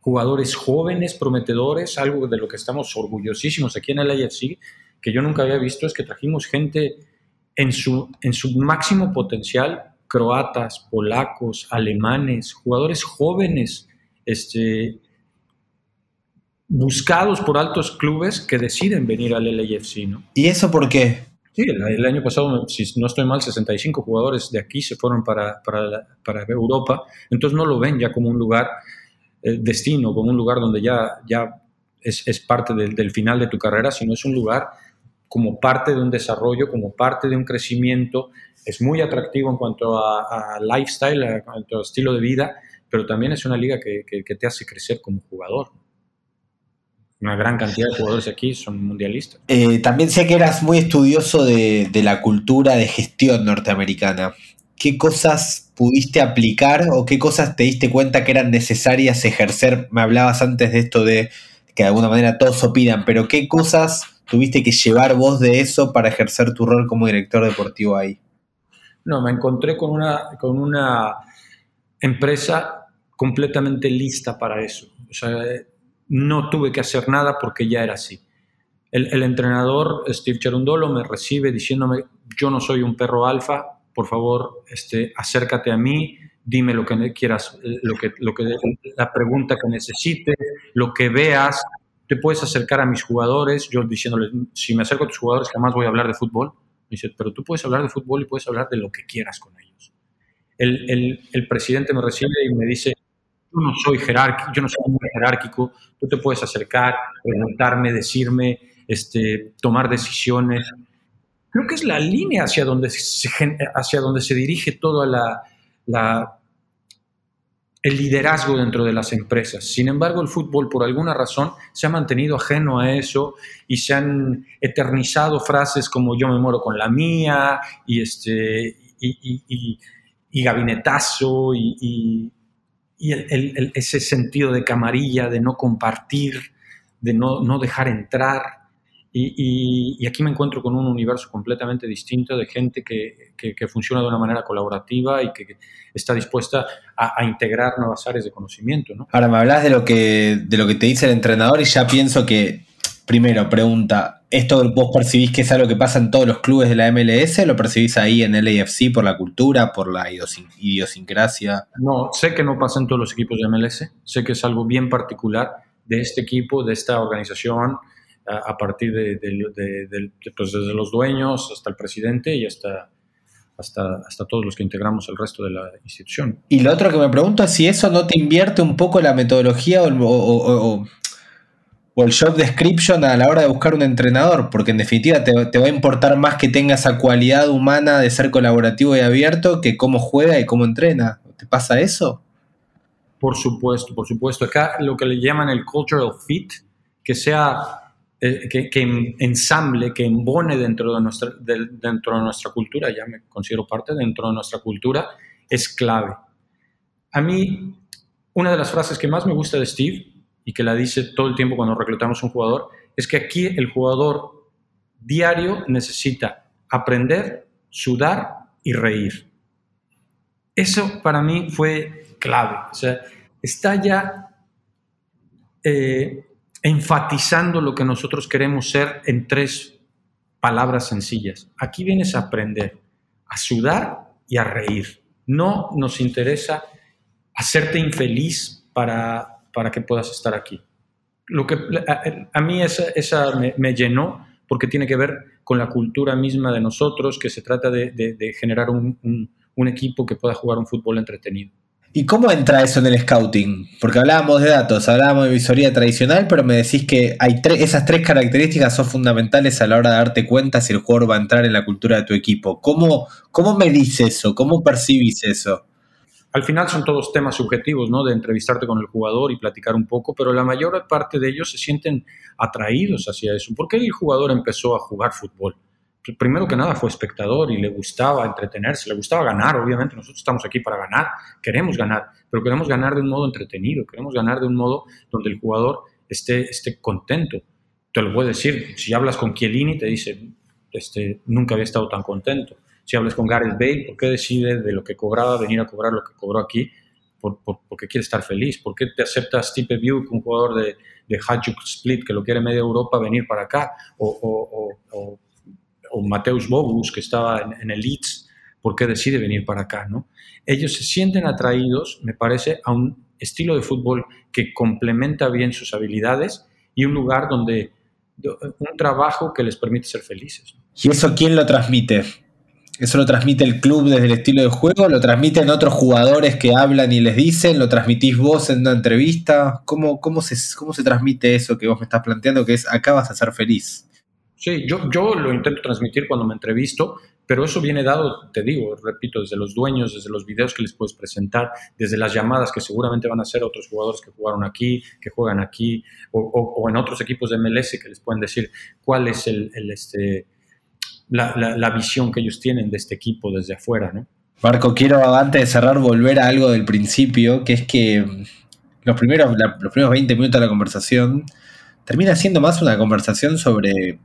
jugadores jóvenes, prometedores, algo de lo que estamos orgullosísimos aquí en el AFC, que yo nunca había visto, es que trajimos gente en su, en su máximo potencial, croatas, polacos, alemanes, jugadores jóvenes, este, buscados por altos clubes que deciden venir al LAFC, ¿no? ¿Y eso por qué? Sí, el, año pasado, si no estoy mal, 65 jugadores de aquí se fueron para, para, Europa, entonces no lo ven ya como un lugar destino, como un lugar donde ya, ya es, es parte del, del final de tu carrera, sino es un lugar como parte de un desarrollo, como parte de un crecimiento. Es muy atractivo en cuanto a, lifestyle, en cuanto a estilo de vida, pero también es una liga que, te hace crecer como jugador. Una gran cantidad de jugadores aquí son mundialistas. Eh, también sé que eras muy estudioso de, de la cultura de gestión norteamericana. ¿Qué cosas pudiste aplicar o qué cosas te diste cuenta que eran necesarias ejercer? Me hablabas antes de esto de que de alguna manera todos opinan, pero ¿qué cosas tuviste que llevar vos de eso para ejercer tu rol como director deportivo ahí? No, me encontré con una, con una empresa completamente lista para eso. O sea, no tuve que hacer nada porque ya era así. El, entrenador Steve Cherundolo me recibe diciéndome, yo no soy un perro alfa, por favor, este, acércate a mí, dime lo que quieras, lo que, la pregunta que necesites, lo que veas, te puedes acercar a mis jugadores, yo diciéndoles, si me acerco a tus jugadores jamás voy a hablar de fútbol. Me dice, pero tú puedes hablar de fútbol y puedes hablar de lo que quieras con ellos. El, presidente me recibe y me dice, yo no soy jerárquico, muy jerárquico, tú te puedes acercar, preguntarme, decirme, este, tomar decisiones. Creo que es la línea hacia donde se, hacia donde se dirige la el liderazgo dentro de las empresas. Sin embargo, el fútbol, por alguna razón, se ha mantenido ajeno a eso y se han eternizado frases como yo me muero con la mía y, este, y, gabinetazo y, ese sentido de camarilla, de no compartir, de no, no dejar entrar. Y, aquí me encuentro con un universo completamente distinto de gente que, funciona de una manera colaborativa y que, está dispuesta a, integrar nuevas áreas de conocimiento. Ahora me hablas de lo, que, de lo que te dice el entrenador y ya pienso que, primero, pregunta, ¿esto vos percibís que es algo que pasa en todos los clubes de la MLS? ¿Lo percibís ahí en el AFC por la cultura, por la idiosincrasia? No, sé que no pasa en todos los equipos de MLS, sé que es algo bien particular de este equipo, de esta organización a, partir de, pues, desde los dueños hasta el presidente y hasta, hasta, hasta todos los que integramos el resto de la institución. Y lo otro que me pregunto es si eso no te invierte un poco la metodología o, o, el job description a la hora de buscar un entrenador, porque en definitiva te, te, va a importar más que tenga esa cualidad humana de ser colaborativo y abierto que cómo juega y cómo entrena. ¿Te pasa eso? Por supuesto, por supuesto. Acá lo que le llaman el cultural fit, que sea eh, que, ensamble, que embone dentro de, nuestra, dentro de nuestra cultura, ya me considero parte dentro de nuestra cultura, es clave. A mí, una de las frases que más me gusta de Steve y que la dice todo el tiempo cuando reclutamos un jugador, es que aquí el jugador diario necesita aprender, sudar y reír. Eso para mí fue clave. O sea, está ya eh, enfatizando lo que nosotros queremos ser en tres palabras sencillas. Aquí vienes a aprender, a sudar y a reír. No nos interesa hacerte infeliz para, para que puedas estar aquí. Lo que, a, mí esa, esa me, llenó porque tiene que ver con la cultura misma de nosotros, que se trata de, generar un, un equipo que pueda jugar un fútbol entretenido. ¿Y cómo entra eso en el scouting? Porque hablábamos de datos, hablábamos de visoría tradicional, pero me decís que hay esas tres características son fundamentales a la hora de darte cuenta si el jugador va a entrar en la cultura de tu equipo. ¿Cómo, cómo medís eso? ¿Cómo percibís eso? Al final son todos temas subjetivos, ¿no? De entrevistarte con el jugador y platicar un poco, pero la mayor parte de ellos se sienten atraídos hacia eso. ¿Por qué el jugador empezó a jugar fútbol? Primero que nada fue espectador y le gustaba entretenerse, le gustaba ganar, obviamente nosotros estamos aquí para ganar, queremos ganar, pero queremos ganar de un modo entretenido, queremos ganar de un modo donde el jugador esté, esté contento. Te lo puedo decir, si hablas con Chiellini te dice, este, nunca había estado tan contento. Si hablas con Gareth Bale, ¿por qué decide de lo que cobraba venir a cobrar lo que cobró aquí? Por, porque quiere estar feliz. ¿Por qué te acepta Steve Buick, un jugador de, de Hajduk Split que lo quiere media Europa, venir para acá? O, o, o o Mateus Bogus, que estaba en, el Leeds, ¿por qué decide venir para acá? ¿no? Ellos se sienten atraídos, me parece, a un estilo de fútbol que complementa bien sus habilidades y un lugar donde un trabajo que les permite ser felices. ¿Y eso quién lo transmite? ¿Eso lo transmite el club desde el estilo de juego? ¿Lo transmiten otros jugadores que hablan y les dicen? ¿Lo transmitís vos en una entrevista? ¿Cómo, cómo, se, cómo se transmite eso que vos me estás planteando, que es acá vas a ser feliz? Sí, yo, yo lo intento transmitir cuando me entrevisto, pero eso viene dado, te digo, repito, desde los dueños, desde los videos que les puedes presentar, desde las llamadas que seguramente van a ser otros jugadores que jugaron aquí, que juegan aquí, o, en otros equipos de MLS que les pueden decir cuál es el, este, la, visión que ellos tienen de este equipo desde afuera, ¿no? Marco, quiero antes de cerrar volver a algo del principio, que es que los primeros, los primeros 20 minutos de la conversación termina siendo más una conversación sobre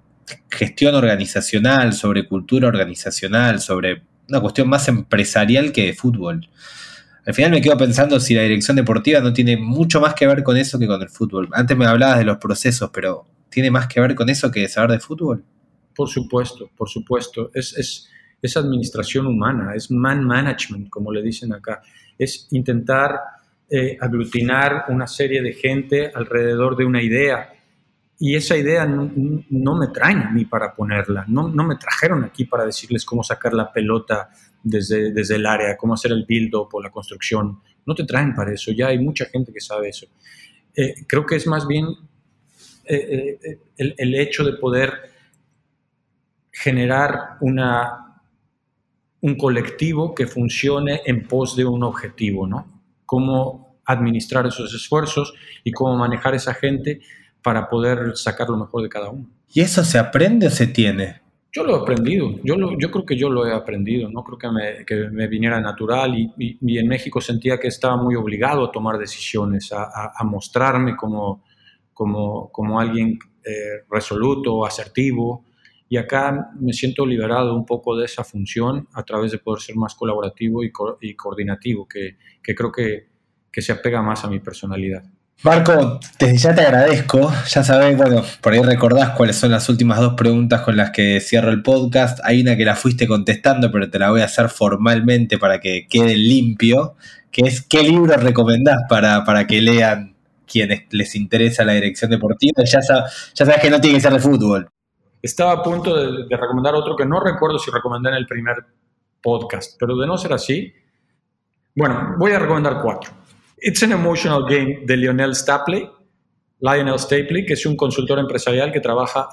gestión organizacional, sobre cultura organizacional, sobre una cuestión más empresarial que de fútbol. Al final me quedo pensando si la dirección deportiva no tiene mucho más que ver con eso que con el fútbol. Antes me hablabas de los procesos, pero ¿tiene más que ver con eso que de saber de fútbol? Por supuesto, por supuesto. Es, es, es administración humana, es man management, como le dicen acá. Es intentar eh, aglutinar una serie de gente alrededor de una idea y esa idea no, me traen a mí para ponerla, no, me trajeron aquí para decirles cómo sacar la pelota desde, desde el área, cómo hacer el build-up o la construcción. No te traen para eso, ya hay mucha gente que sabe eso. Eh, creo que es más bien eh, eh, el, el, hecho de poder generar una, un colectivo que funcione en pos de un objetivo, ¿no? Cómo administrar esos esfuerzos y cómo manejar esa gente para poder sacar lo mejor de cada uno. ¿Y eso se aprende o se tiene? Yo lo he aprendido, yo, yo creo que yo lo he aprendido, no creo que me, que me viniera natural y, y, en México sentía que estaba muy obligado a tomar decisiones, a, a, mostrarme como, como, como alguien eh, resoluto, asertivo, y acá me siento liberado un poco de esa función a través de poder ser más colaborativo y, y coordinativo, que, que creo que, que se apega más a mi personalidad. Marco, desde ya te agradezco. Ya sabes, bueno, por ahí recordás cuáles son las últimas dos preguntas con las que cierro el podcast. Hay una que la fuiste contestando, pero te la voy a hacer formalmente para que quede limpio, que es ¿qué libro recomendás para, para que lean quienes les interesa la dirección deportiva? Ya, sabes que no tiene que ser de fútbol. Estaba a punto de recomendar otro que no recuerdo si recomendé en el primer podcast, pero de no ser así, bueno, voy a recomendar cuatro. It's an Emotional Game de Lionel Stapley, Lionel Stapley, que es un consultor empresarial que trabaja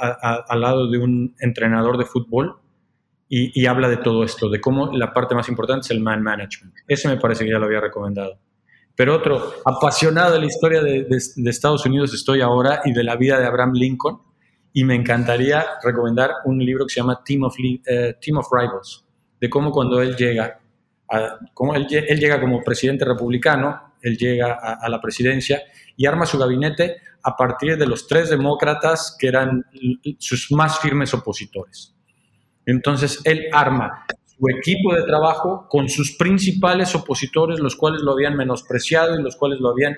al lado de un entrenador de fútbol y, habla de todo esto, de cómo la parte más importante es el man management. Ese me parece que ya lo había recomendado. Pero otro, apasionado de la historia de, Estados Unidos estoy ahora y de la vida de Abraham Lincoln, y me encantaría recomendar un libro que se llama Team of, eh, Team of Rivals, de cómo cuando él llega, a, cómo él llega como presidente republicano, él llega a, la presidencia y arma su gabinete a partir de los tres demócratas que eran sus más firmes opositores. Entonces, él arma su equipo de trabajo con sus principales opositores, los cuales lo habían menospreciado y los cuales lo habían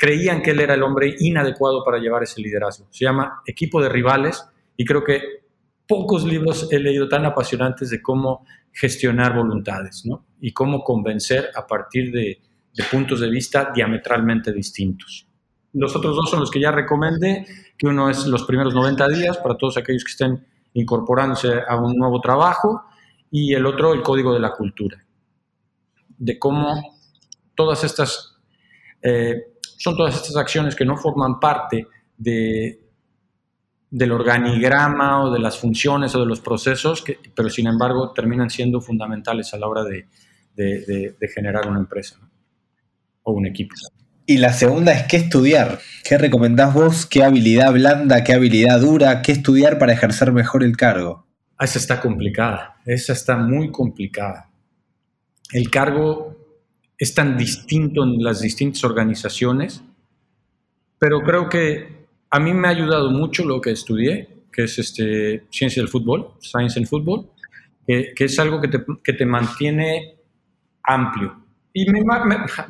creían que él era el hombre inadecuado para llevar ese liderazgo. Se llama Equipo de Rivales y creo que pocos libros he leído tan apasionantes de cómo gestionar voluntades ¿no? y cómo convencer a partir de, de puntos de vista diametralmente distintos. Los otros dos son los que ya recomendé, que uno es los primeros 90 días para todos aquellos que estén incorporándose a un nuevo trabajo y el otro el código de la cultura. de cómo todas estas, eh, son todas estas acciones que no forman parte de, del organigrama o de las funciones o de los procesos, que, pero sin embargo terminan siendo fundamentales a la hora de, generar una empresa o un equipo. Y la segunda es qué estudiar. ¿Qué recomendás vos? ¿Qué habilidad blanda? ¿Qué habilidad dura? ¿Qué estudiar para ejercer mejor el cargo? Ah, esa está complicada. Esa está muy complicada. El cargo es tan distinto en las distintas organizaciones, pero creo que a mí me ha ayudado mucho lo que estudié, que es este, ciencia del fútbol, science en fútbol, que, es algo que te, que te mantiene amplio y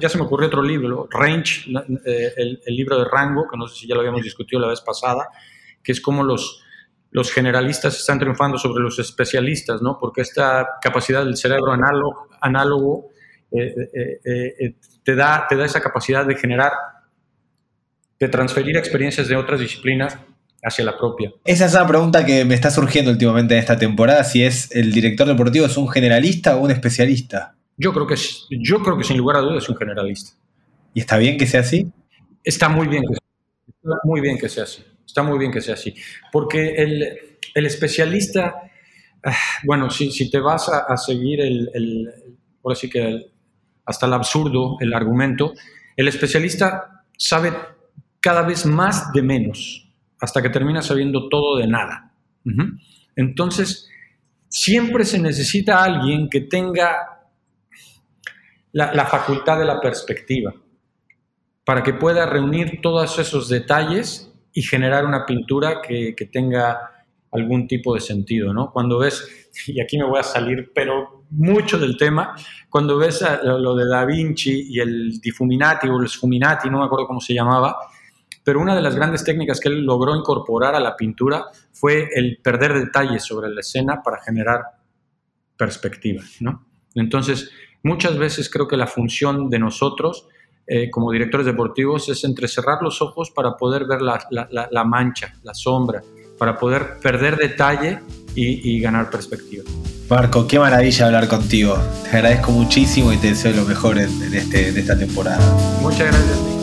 ya se me ocurrió otro libro, Range, eh, el, libro de rango, que no sé si ya lo habíamos discutido la vez pasada, que es como los, los generalistas están triunfando sobre los especialistas, ¿no? Porque esta capacidad del cerebro análogo, análogo eh, eh, te, da, te da esa capacidad de generar, de transferir experiencias de otras disciplinas hacia la propia. Esa es una pregunta que me está surgiendo últimamente en esta temporada, si es el director deportivo es un generalista o un especialista. Yo creo que, yo creo que sin lugar a dudas es un generalista. ¿Y está bien que sea así? Está muy bien que, está muy bien que sea así. Está muy bien que sea así. Porque el, especialista, ah, bueno, si, si te vas a, seguir el, el, por así que hasta el absurdo, el argumento, el especialista sabe cada vez más de menos, hasta que termina sabiendo todo de nada. Entonces, siempre se necesita alguien que tenga la, facultad de la perspectiva, para que pueda reunir todos esos detalles y generar una pintura que, tenga algún tipo de sentido, ¿no? Cuando ves, y aquí me voy a salir, pero mucho del tema, cuando ves lo de Da Vinci y el difuminati o el sfuminati, no me acuerdo cómo se llamaba, pero una de las grandes técnicas que él logró incorporar a la pintura fue el perder detalles sobre la escena para generar perspectiva, ¿no? Entonces, Muchas veces creo que la función de nosotros eh, como directores deportivos es entrecerrar los ojos para poder ver la, mancha, la sombra, para poder perder detalle y, ganar perspectiva. Marco, qué maravilla hablar contigo. Te agradezco muchísimo y te deseo lo mejor en, este, en esta temporada. Muchas gracias.